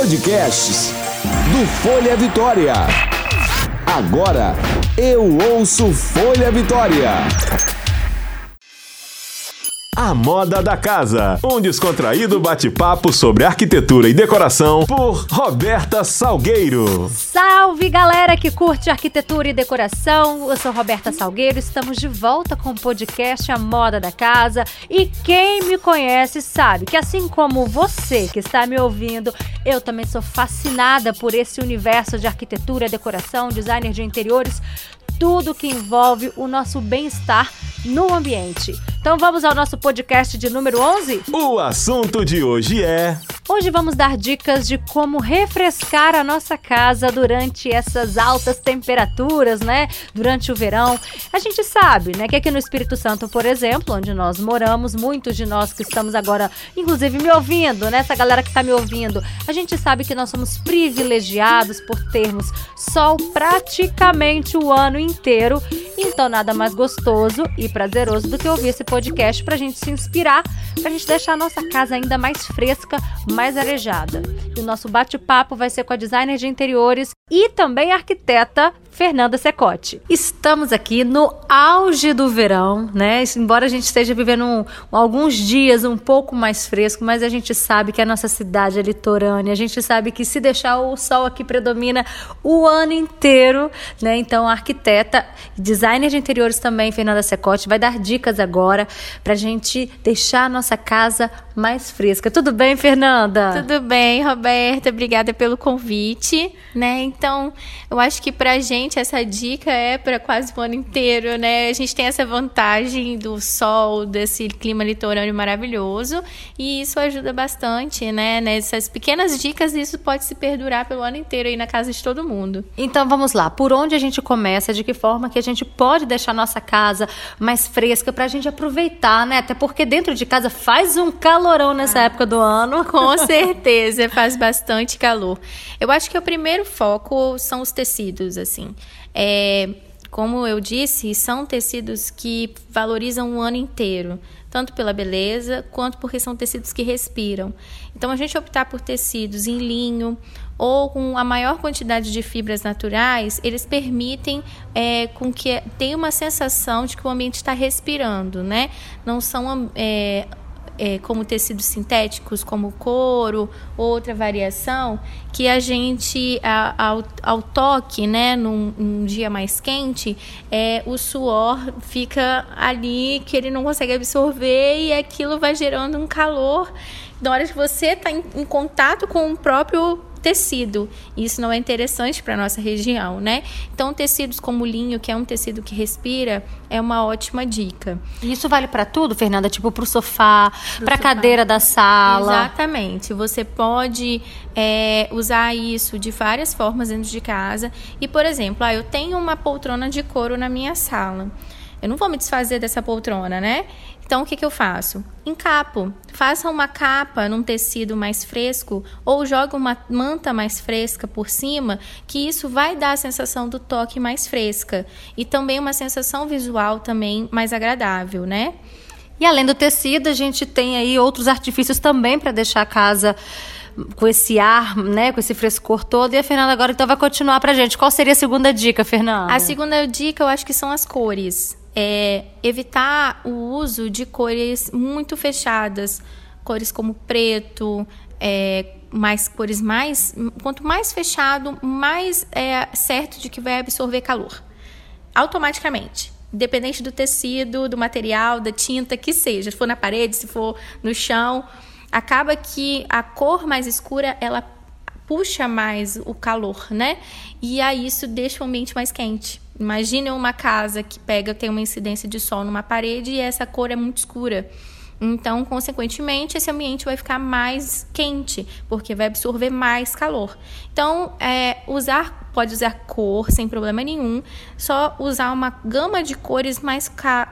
Podcasts do Folha Vitória. Agora eu ouço Folha Vitória. A Moda da Casa, um descontraído bate-papo sobre arquitetura e decoração por Roberta Salgueiro. Salve galera que curte arquitetura e decoração, eu sou Roberta Salgueiro, estamos de volta com o podcast A Moda da Casa e quem me conhece sabe que assim como você que está me ouvindo, eu também sou fascinada por esse universo de arquitetura, decoração, designer de interiores, tudo que envolve o nosso bem-estar no ambiente. Então vamos ao nosso podcast de número 11? O assunto de hoje é. Hoje vamos dar dicas de como refrescar a nossa casa durante essas altas temperaturas, né? Durante o verão. A gente sabe, né, que aqui no Espírito Santo, por exemplo, onde nós moramos, muitos de nós que estamos agora, inclusive me ouvindo, né, essa galera que está me ouvindo, a gente sabe que nós somos privilegiados por termos sol praticamente o ano inteiro. Então nada mais gostoso e prazeroso do que ouvir esse podcast para a gente se inspirar, para a gente deixar a nossa casa ainda mais fresca, mais arejada. E o nosso bate-papo vai ser com a designer de interiores e também arquiteta Fernanda Secote. Estamos aqui no auge do verão, né? Embora a gente esteja vivendo um, alguns dias um pouco mais fresco, mas a gente sabe que a nossa cidade é litorânea, a gente sabe que se deixar o sol aqui predomina o ano inteiro, né? Então a arquiteta, designer de interiores também, Fernanda Secote, vai dar dicas agora pra gente deixar a nossa casa mais fresca. Tudo bem, Fernanda? Tudo bem, Roberta. Obrigada pelo convite, né? Então, eu acho que pra gente essa dica é para quase o ano inteiro, né? A gente tem essa vantagem do sol, desse clima litorâneo maravilhoso, e isso ajuda bastante, né? Nessas pequenas dicas, isso pode se perdurar pelo ano inteiro aí na casa de todo mundo. Então, vamos lá. Por onde a gente começa? De que forma que a gente pode deixar nossa casa mais fresca pra gente aproveitar, né? Até porque dentro de casa faz um calorão nessa ah, época do ano. Com certeza, faz bastante calor. Eu acho que o primeiro foco são os tecidos, assim. É, como eu disse, são tecidos que valorizam o ano inteiro, tanto pela beleza quanto porque são tecidos que respiram. Então, a gente optar por tecidos em linho ou com a maior quantidade de fibras naturais, eles permitem é, com que tenha uma sensação de que o ambiente está respirando, né? Não são é, é, como tecidos sintéticos, como couro, outra variação, que a gente, ao, ao toque, né, num, num, dia mais quente, é, o suor fica ali que ele não consegue absorver e aquilo vai gerando um calor. Na hora que você está em, em contato com o próprio tecido. Isso não é interessante para nossa região, né? Então, tecidos como linho, que é um tecido que respira, é uma ótima dica. Isso vale para tudo, Fernanda? Tipo para o sofá, para a cadeira da sala? Exatamente. Você pode é, usar isso de várias formas dentro de casa. E, por exemplo, ah, eu tenho uma poltrona de couro na minha sala. Eu não vou me desfazer dessa poltrona, né? Então, o que, que eu faço? Encapo. Faça uma capa num tecido mais fresco ou jogue uma manta mais fresca por cima, que isso vai dar a sensação do toque mais fresca. E também uma sensação visual também mais agradável, né? E além do tecido, a gente tem aí outros artifícios também para deixar a casa com esse ar, né, com esse frescor todo. E a Fernanda agora então vai continuar pra gente. Qual seria a segunda dica, Fernanda? A segunda dica eu acho que são as cores é, evitar o uso de cores muito fechadas, cores como preto, é, mais cores mais, quanto mais fechado, mais é certo de que vai absorver calor, automaticamente. Independente do tecido, do material, da tinta, que seja, se for na parede, se for no chão, acaba que a cor mais escura ela puxa mais o calor, né? E aí isso deixa o ambiente mais quente. Imagine uma casa que pega, tem uma incidência de sol numa parede e essa cor é muito escura. Então, consequentemente, esse ambiente vai ficar mais quente, porque vai absorver mais calor. Então, é, usar pode usar cor sem problema nenhum, só usar uma gama de cores mais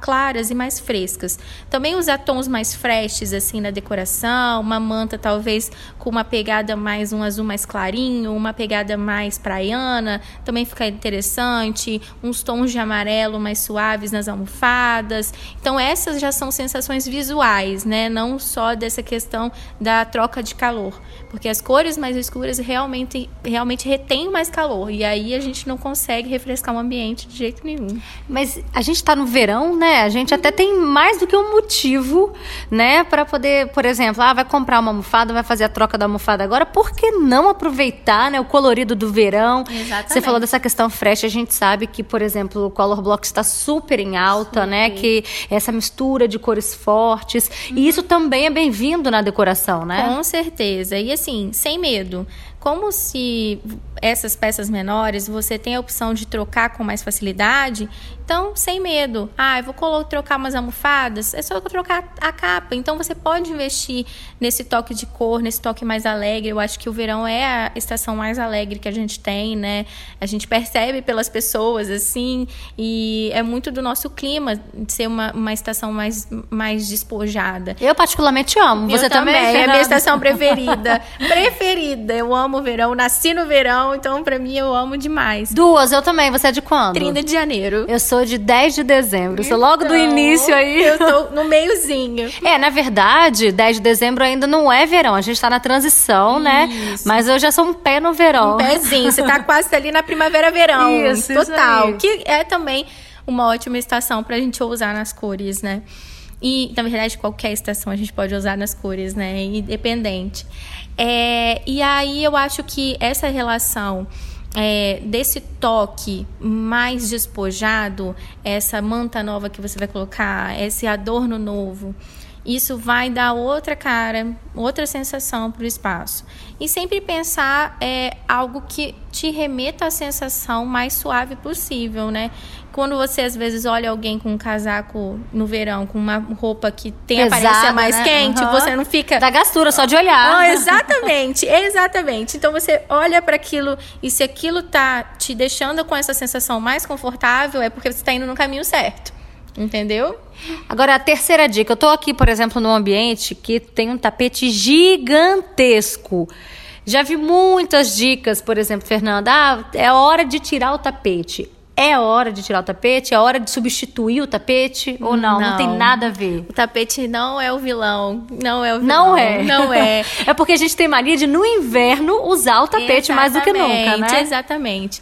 claras e mais frescas. Também usar tons mais freshes assim na decoração, uma manta talvez com uma pegada mais um azul mais clarinho, uma pegada mais praiana, também fica interessante, uns tons de amarelo mais suaves nas almofadas. Então essas já são sensações visuais, né? Não só dessa questão da troca de calor, porque as cores mais escuras realmente realmente retêm mais calor e aí a gente não consegue refrescar o ambiente de jeito nenhum. Mas a gente está no verão, né? A gente até tem mais do que um motivo, né, para poder, por exemplo, ah, vai comprar uma almofada, vai fazer a troca da almofada agora, por que não aproveitar, né, o colorido do verão? Exatamente. Você falou dessa questão fresh, a gente sabe que, por exemplo, o color block está super em alta, né, super. né, que essa mistura de cores fortes, uhum. e isso também é bem-vindo na decoração, né? Com certeza. E assim, sem medo. Como se essas peças menores você tem a opção de trocar com mais facilidade, então sem medo. Ah, eu vou trocar umas almofadas, é só trocar a capa. Então você pode investir nesse toque de cor, nesse toque mais alegre. Eu acho que o verão é a estação mais alegre que a gente tem, né? A gente percebe pelas pessoas assim, e é muito do nosso clima de ser uma, uma estação mais, mais despojada. Eu particularmente amo. Você eu também? também é a minha estação preferida. preferida. Eu amo amo verão, nasci no verão, então pra mim eu amo demais. Duas, eu também. Você é de quando? 30 de janeiro. Eu sou de 10 de dezembro. Então, sou logo do então, início aí. Eu tô no meiozinho. É, na verdade, 10 de dezembro ainda não é verão. A gente tá na transição, né? Isso. né? Mas eu já sou um pé no verão. Um pezinho. Você tá quase ali na primavera-verão. Isso, Total. Isso que é também uma ótima estação pra gente usar nas cores, né? E, na verdade, qualquer estação a gente pode usar nas cores, né? Independente. É, e aí eu acho que essa relação é, desse toque mais despojado, essa manta nova que você vai colocar, esse adorno novo, isso vai dar outra cara, outra sensação para o espaço. E sempre pensar é, algo que te remeta à sensação mais suave possível, né? Quando você às vezes olha alguém com um casaco no verão, com uma roupa que tem Pesada, aparência mais né? quente, uhum. você não fica. Da gastura só de olhar. Oh, exatamente, exatamente. Então você olha para aquilo e se aquilo tá te deixando com essa sensação mais confortável, é porque você está indo no caminho certo. Entendeu? Agora, a terceira dica. Eu estou aqui, por exemplo, num ambiente que tem um tapete gigantesco. Já vi muitas dicas, por exemplo, Fernanda, ah, é hora de tirar o tapete. É hora de tirar o tapete? É hora de substituir o tapete? Ou não? Não, não tem nada a ver. O tapete não é o vilão. Não é o vilão. Não é. Não é. é porque a gente tem mania de, no inverno, usar o tapete exatamente, mais do que nunca, né? Exatamente.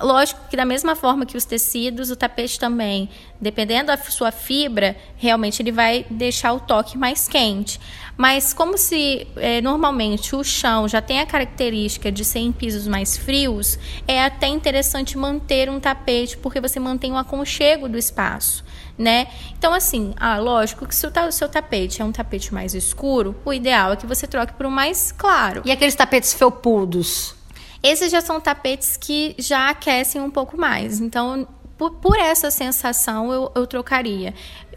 Lógico que da mesma forma que os tecidos, o tapete também, dependendo da sua fibra, realmente ele vai deixar o toque mais quente. Mas como se é, normalmente o chão já tem a característica de ser em pisos mais frios, é até interessante manter um tapete porque você mantém o aconchego do espaço. Né? Então, assim, ah, lógico que se o seu tapete é um tapete mais escuro, o ideal é que você troque por um mais claro. E aqueles tapetes felpudos? Esses já são tapetes que já aquecem um pouco mais. Então, por, por essa sensação, eu, eu trocaria.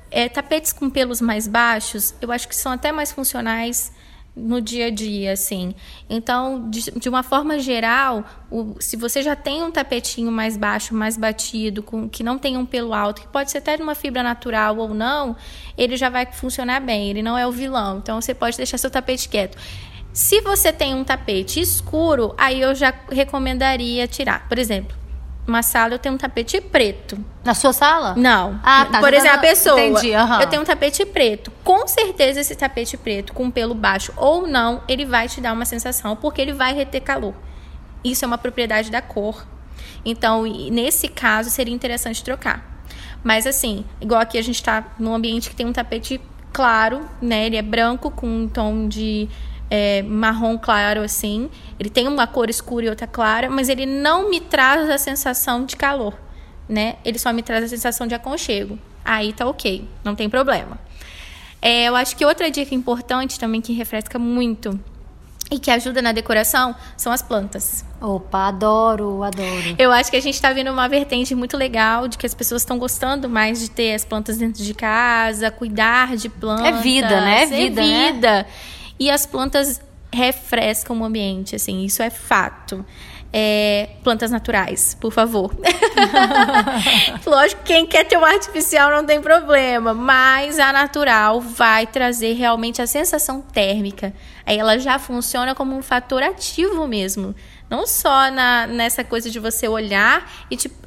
É, tapetes com pelos mais baixos, eu acho que são até mais funcionais no dia a dia, assim. Então, de, de uma forma geral, o, se você já tem um tapetinho mais baixo, mais batido, com, que não tem um pelo alto, que pode ser até de uma fibra natural ou não, ele já vai funcionar bem. Ele não é o vilão. Então, você pode deixar seu tapete quieto. Se você tem um tapete escuro, aí eu já recomendaria tirar. Por exemplo, uma sala eu tenho um tapete preto. Na sua sala? Não. Ah, tá. Por exemplo, a pessoa. Entendi, uhum. Eu tenho um tapete preto. Com certeza esse tapete preto, com pelo baixo ou não, ele vai te dar uma sensação, porque ele vai reter calor. Isso é uma propriedade da cor. Então, nesse caso, seria interessante trocar. Mas assim, igual aqui a gente está num ambiente que tem um tapete claro, né? Ele é branco com um tom de é, marrom claro assim. Ele tem uma cor escura e outra clara, mas ele não me traz a sensação de calor, né? Ele só me traz a sensação de aconchego. Aí tá ok, não tem problema. É, eu acho que outra dica importante também que refresca muito e que ajuda na decoração são as plantas. Opa, adoro, adoro. Eu acho que a gente está vendo uma vertente muito legal de que as pessoas estão gostando mais de ter as plantas dentro de casa, cuidar de plantas. É vida, né? É vida. É vida. Né? E as plantas refrescam o ambiente, assim, isso é fato. É, plantas naturais, por favor. Lógico, quem quer ter uma artificial não tem problema, mas a natural vai trazer realmente a sensação térmica. Aí ela já funciona como um fator ativo mesmo. Não só na, nessa coisa de você olhar e tipo, é,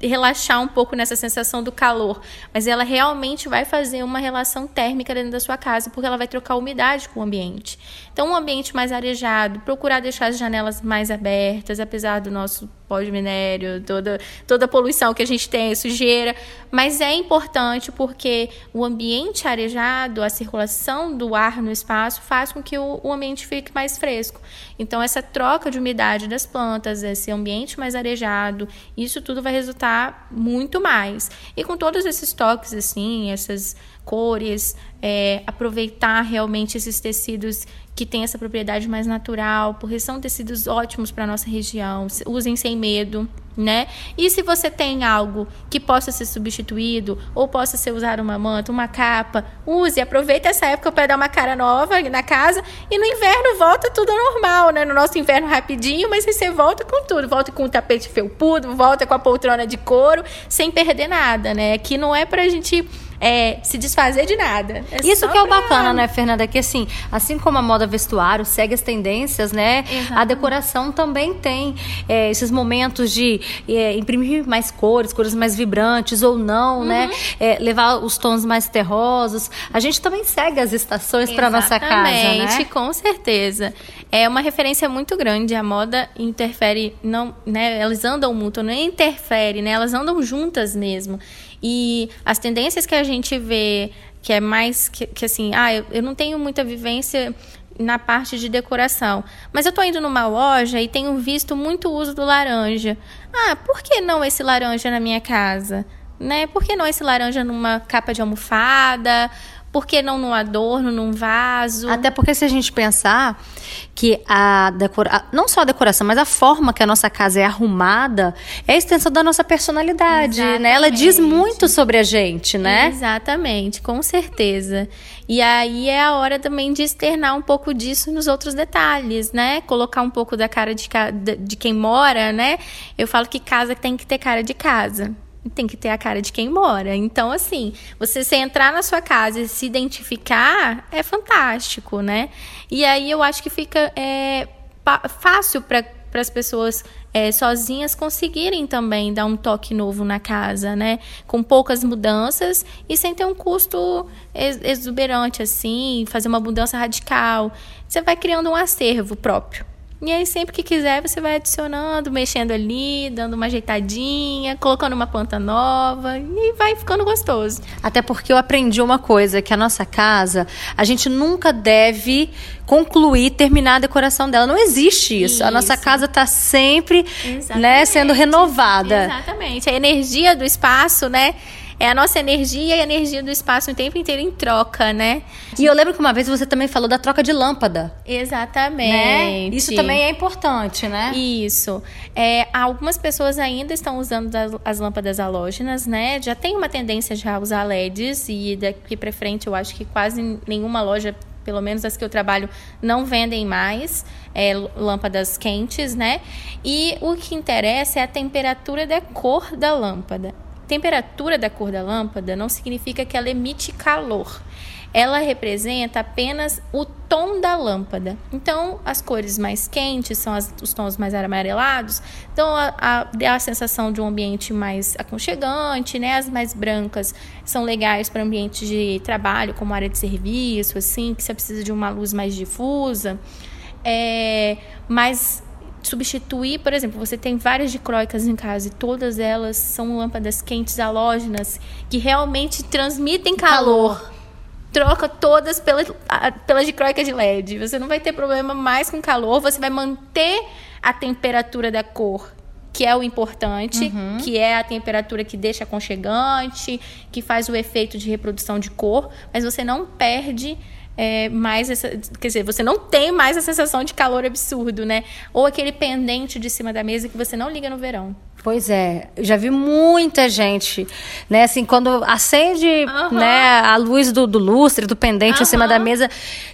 relaxar um pouco nessa sensação do calor, mas ela realmente vai fazer uma relação térmica dentro da sua casa, porque ela vai trocar umidade com o ambiente. Então, um ambiente mais arejado, procurar deixar as janelas mais abertas, apesar do nosso pó de minério, toda, toda a poluição que a gente tem, sujeira. Mas é importante porque o ambiente arejado, a circulação do ar no espaço, faz com que o, o ambiente fique mais fresco. Então, essa troca de umidade das plantas, esse ambiente mais arejado, isso tudo vai resultar muito mais. E com todos esses toques, assim, essas cores, é, aproveitar realmente esses tecidos que têm essa propriedade mais natural, porque são tecidos ótimos para nossa região. Usem sem medo, né? E se você tem algo que possa ser substituído ou possa ser usado uma manta, uma capa, use, aproveita essa época para dar uma cara nova na casa e no inverno volta tudo normal, né? No nosso inverno rapidinho, mas você volta com tudo, volta com o tapete felpudo, volta com a poltrona de couro, sem perder nada, né? Aqui não é pra gente é, se desfazer de nada. É Isso que é o bacana, né, Fernanda? Que assim, assim como a moda vestuário segue as tendências, né? A decoração também tem é, esses momentos de é, imprimir mais cores, cores mais vibrantes ou não, né? uhum. né? É, levar os tons mais terrosos. A gente também segue as estações para nossa casa, né? com certeza. É uma referência muito grande. A moda interfere, não, né? Elas andam muito, não interfere, né? Elas andam juntas mesmo. E as tendências que a gente vê, que é mais que, que assim, ah, eu, eu não tenho muita vivência na parte de decoração. Mas eu estou indo numa loja e tenho visto muito uso do laranja. Ah, por que não esse laranja na minha casa? Né? Por que não esse laranja numa capa de almofada? Por que não num adorno, num vaso? Até porque se a gente pensar que a decora... não só a decoração, mas a forma que a nossa casa é arrumada é a extensão da nossa personalidade, Exatamente. né? Ela diz muito sobre a gente, né? Exatamente, com certeza. E aí é a hora também de externar um pouco disso nos outros detalhes, né? Colocar um pouco da cara de, de quem mora, né? Eu falo que casa tem que ter cara de casa tem que ter a cara de quem mora. Então, assim, você se entrar na sua casa e se identificar é fantástico, né? E aí eu acho que fica é, fácil para as pessoas é, sozinhas conseguirem também dar um toque novo na casa, né? Com poucas mudanças e sem ter um custo exuberante, assim, fazer uma mudança radical. Você vai criando um acervo próprio. E aí, sempre que quiser, você vai adicionando, mexendo ali, dando uma ajeitadinha, colocando uma planta nova e vai ficando gostoso. Até porque eu aprendi uma coisa, que a nossa casa, a gente nunca deve concluir, terminar a decoração dela. Não existe isso. isso. A nossa casa está sempre né, sendo renovada. Exatamente. A energia do espaço, né? É a nossa energia e a energia do espaço o tempo inteiro em troca, né? E eu lembro que uma vez você também falou da troca de lâmpada. Exatamente. Né? Isso também é importante, né? Isso. É, algumas pessoas ainda estão usando as lâmpadas halógenas, né? Já tem uma tendência já a usar LEDs e daqui para frente eu acho que quase nenhuma loja pelo menos as que eu trabalho, não vendem mais é, lâmpadas quentes, né? E o que interessa é a temperatura da cor da lâmpada. Temperatura da cor da lâmpada não significa que ela emite calor. Ela representa apenas o tom da lâmpada. Então, as cores mais quentes são as, os tons mais amarelados, então a, a, a sensação de um ambiente mais aconchegante, né? As mais brancas são legais para ambiente de trabalho, como área de serviço, assim, que você precisa de uma luz mais difusa. É, mas substituir, por exemplo, você tem várias dicróicas em casa e todas elas são lâmpadas quentes halógenas que realmente transmitem calor. calor. Troca todas pela, pela dicróica de LED. Você não vai ter problema mais com calor, você vai manter a temperatura da cor que é o importante, uhum. que é a temperatura que deixa aconchegante, que faz o efeito de reprodução de cor, mas você não perde é, mais essa. Quer dizer, você não tem mais a sensação de calor absurdo, né? Ou aquele pendente de cima da mesa que você não liga no verão. Pois é, eu já vi muita gente, né, assim, quando acende, né, a luz do, do lustre, do pendente em cima da mesa,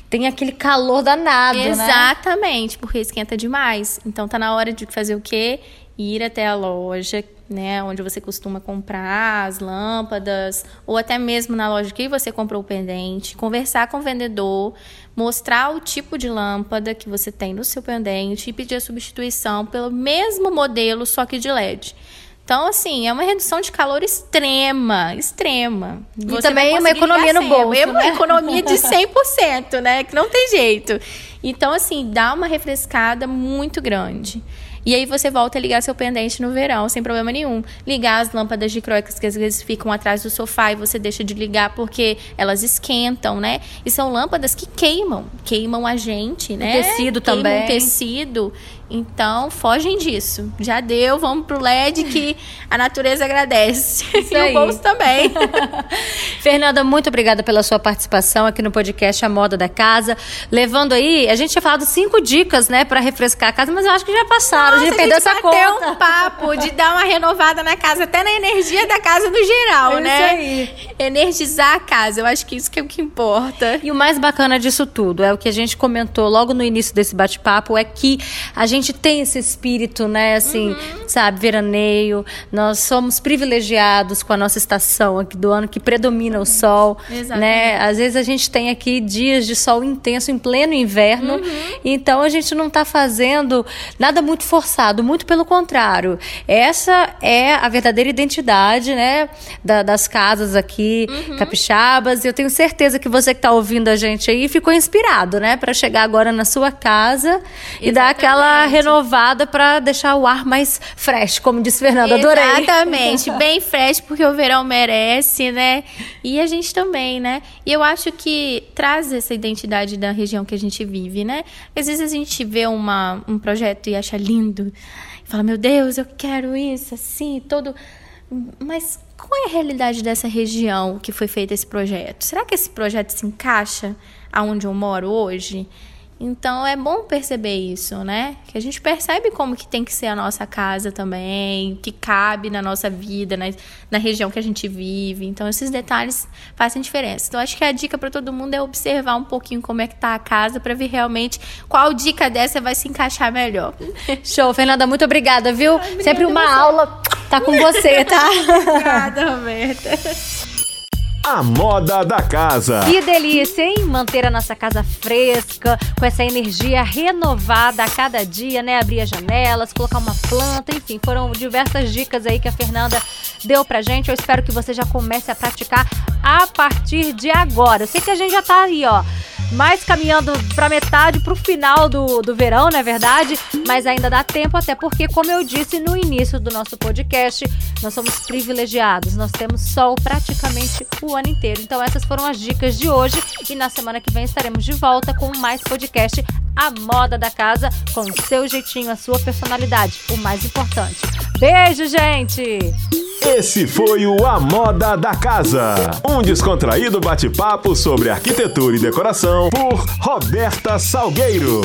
tem aquele calor danado, né? Exatamente, porque esquenta demais. Então tá na hora de fazer o quê? Ir até a loja, né, onde você costuma comprar as lâmpadas, ou até mesmo na loja que você comprou o pendente, conversar com o vendedor, mostrar o tipo de lâmpada que você tem no seu pendente e pedir a substituição pelo mesmo modelo, só que de LED. Então, assim, é uma redução de calor extrema, extrema. E também uma economia no bolso, É uma né? economia de 100%, né? Que não tem jeito. Então, assim, dá uma refrescada muito grande. E aí você volta a ligar seu pendente no verão, sem problema nenhum. Ligar as lâmpadas de croicas que às vezes ficam atrás do sofá e você deixa de ligar porque elas esquentam, né? E são lâmpadas que queimam, queimam a gente, né? tecido Queimam também. o tecido. Então, fogem disso. Já deu, vamos pro LED que a natureza agradece. e aí. o bolso também. Fernanda, muito obrigada pela sua participação aqui no podcast A Moda da Casa. Levando aí, a gente tinha falado cinco dicas, né, para refrescar a casa, mas eu acho que já passaram, a gente Nossa, perdeu essa conta. um papo de dar uma renovada na casa, até na energia da casa no geral, É isso né? aí. Energizar a casa, eu acho que isso que é o que importa. E o mais bacana disso tudo é o que a gente comentou logo no início desse bate-papo é que a gente tem esse espírito, né, assim, Uhum. sabe, veraneio. Nós somos privilegiados com a nossa estação aqui do ano que predomina o sol, Exatamente. né? Às vezes a gente tem aqui dias de sol intenso em pleno inverno, Uhum. então a gente não está fazendo nada muito forçado, muito pelo contrário. Essa é a verdadeira identidade, né, da- das casas aqui Uhum. capixabas. Eu tenho certeza que você que está ouvindo a gente aí ficou inspirado, né, para chegar agora na sua casa e dar aquela renovada para deixar o ar mais fresh, como disse Fernanda. Adorei. Exatamente, bem fresh, porque o verão merece, né? E a gente também, né? E eu acho que traz essa identidade da região que a gente vive, né? Às vezes a gente vê uma, um projeto e acha lindo, e fala, meu Deus, eu quero isso, assim, todo. Mas qual é a realidade dessa região que foi feito esse projeto? Será que esse projeto se encaixa aonde eu moro hoje? Então é bom perceber isso, né? Que a gente percebe como que tem que ser a nossa casa também, que cabe na nossa vida, na, na região que a gente vive. Então esses detalhes fazem diferença. Então acho que a dica para todo mundo é observar um pouquinho como é que tá a casa para ver realmente qual dica dessa vai se encaixar melhor. Show, Fernanda, muito obrigada, viu? Sempre uma aula tá com você, tá? Obrigada, Roberta. A moda da casa. Que delícia, hein? Manter a nossa casa fresca, com essa energia renovada a cada dia, né? Abrir as janelas, colocar uma planta, enfim, foram diversas dicas aí que a Fernanda deu pra gente. Eu espero que você já comece a praticar a partir de agora. Eu sei que a gente já tá aí, ó. Mais caminhando pra metade, pro final do, do verão, não é verdade? Mas ainda dá tempo, até porque, como eu disse no início do nosso podcast, nós somos privilegiados. Nós temos sol praticamente o ano inteiro. Então, essas foram as dicas de hoje. E na semana que vem estaremos de volta com mais podcast A Moda da Casa, com o seu jeitinho, a sua personalidade. O mais importante. Beijo, gente! Esse foi o A Moda da Casa. Um descontraído bate-papo sobre arquitetura e decoração por Roberta Salgueiro.